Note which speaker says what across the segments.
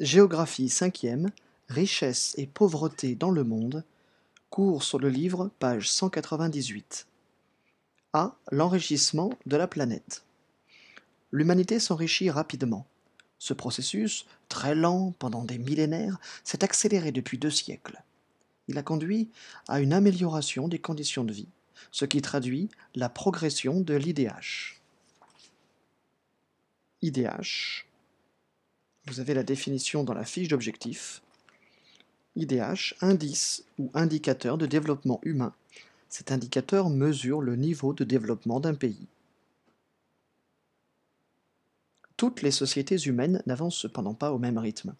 Speaker 1: Géographie 5e, Richesse et pauvreté dans le monde, cours sur le livre, page 198. A. L'enrichissement de la planète. L'humanité s'enrichit rapidement. Ce processus, très lent pendant des millénaires, s'est accéléré depuis deux siècles. Il a conduit à une amélioration des conditions de vie, ce qui traduit la progression de l'IDH. IDH, vous avez la définition dans la fiche d'objectif. IDH, indice ou indicateur de développement humain. Cet indicateur mesure le niveau de développement d'un pays. Toutes les sociétés humaines n'avancent cependant pas au même rythme.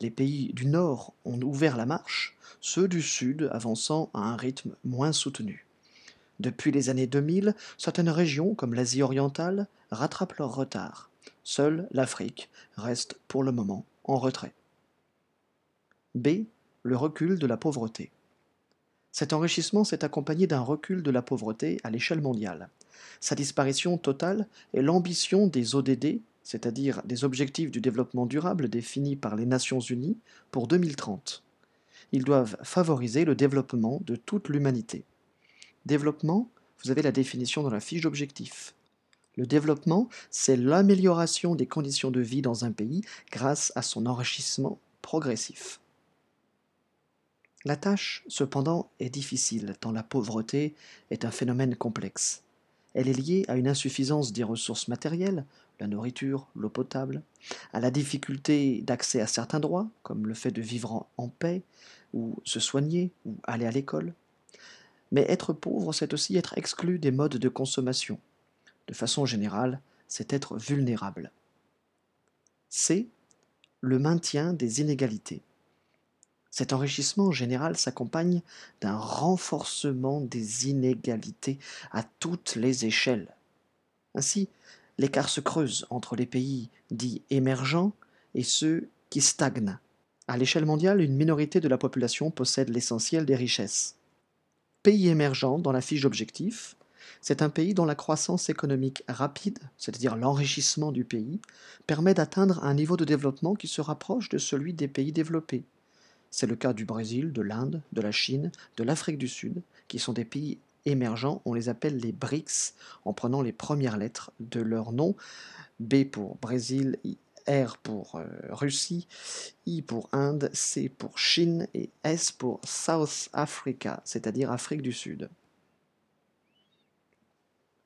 Speaker 1: Les pays du Nord ont ouvert la marche, ceux du Sud avançant à un rythme moins soutenu. Depuis les années 2000, certaines régions, comme l'Asie orientale, rattrapent leur retard. Seule l'Afrique reste pour le moment en retrait. B. Le recul de la pauvreté. Cet enrichissement s'est accompagné d'un recul de la pauvreté à l'échelle mondiale. Sa disparition totale est l'ambition des ODD, c'est-à-dire des objectifs du développement durable définis par les Nations Unies pour 2030. Ils doivent favoriser le développement de toute l'humanité. Développement, vous avez la définition dans la fiche d'objectif. Le développement, c'est l'amélioration des conditions de vie dans un pays grâce à son enrichissement progressif. La tâche, cependant, est difficile tant la pauvreté est un phénomène complexe. Elle est liée à une insuffisance des ressources matérielles, la nourriture, l'eau potable, à la difficulté d'accès à certains droits, comme le fait de vivre en paix, ou se soigner, ou aller à l'école. Mais être pauvre, c'est aussi être exclu des modes de consommation, de façon générale, c'est être vulnérable. C. Le maintien des inégalités. Cet enrichissement général s'accompagne d'un renforcement des inégalités à toutes les échelles. Ainsi, l'écart se creuse entre les pays dits émergents et ceux qui stagnent. À l'échelle mondiale, une minorité de la population possède l'essentiel des richesses. Pays émergents dans la fiche d'objectif, c'est un pays dont la croissance économique rapide, c'est-à-dire l'enrichissement du pays, permet d'atteindre un niveau de développement qui se rapproche de celui des pays développés. C'est le cas du Brésil, de l'Inde, de la Chine, de l'Afrique du Sud, qui sont des pays émergents, on les appelle les BRICS, en prenant les premières lettres de leur nom, B pour Brésil, R pour euh, Russie, I pour Inde, C pour Chine et S pour South Africa, c'est-à-dire Afrique du Sud.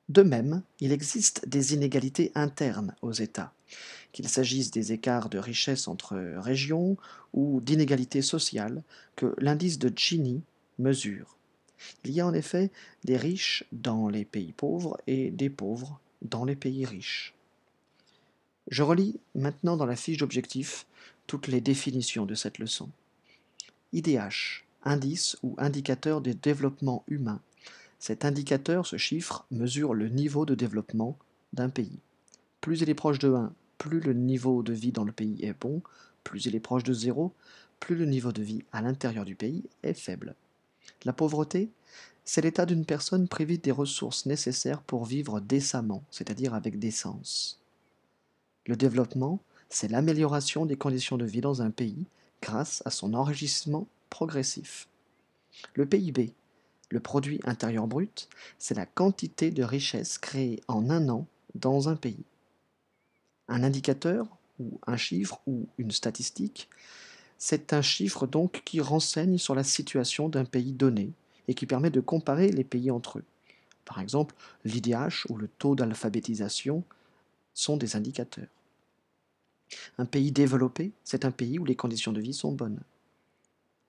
Speaker 1: De même, il existe des inégalités internes aux États, qu'il s'agisse des écarts de richesse entre régions ou d'inégalités sociales que l'indice de Gini mesure. Il y a en effet des riches dans les pays pauvres et des pauvres dans les pays riches. Je relis maintenant dans la fiche d'objectif toutes les définitions de cette leçon. IDH, indice ou indicateur des développements humains, cet indicateur, ce chiffre, mesure le niveau de développement d'un pays. Plus il est proche de 1, plus le niveau de vie dans le pays est bon, plus il est proche de 0, plus le niveau de vie à l'intérieur du pays est faible. La pauvreté, c'est l'état d'une personne privée des ressources nécessaires pour vivre décemment, c'est-à-dire avec décence. Le développement, c'est l'amélioration des conditions de vie dans un pays grâce à son enrichissement progressif. Le PIB, le produit intérieur brut, c'est la quantité de richesse créée en un an dans un pays. Un indicateur, ou un chiffre, ou une statistique, c'est un chiffre donc qui renseigne sur la situation d'un pays donné et qui permet de comparer les pays entre eux. Par exemple, l'IDH ou le taux d'alphabétisation sont des indicateurs. Un pays développé, c'est un pays où les conditions de vie sont bonnes.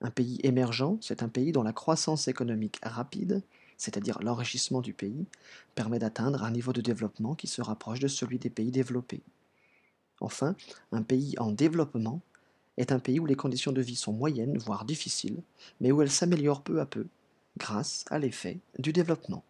Speaker 1: Un pays émergent, c'est un pays dont la croissance économique rapide, c'est-à-dire l'enrichissement du pays, permet d'atteindre un niveau de développement qui se rapproche de celui des pays développés. Enfin, un pays en développement est un pays où les conditions de vie sont moyennes, voire difficiles, mais où elles s'améliorent peu à peu, grâce à l'effet du développement.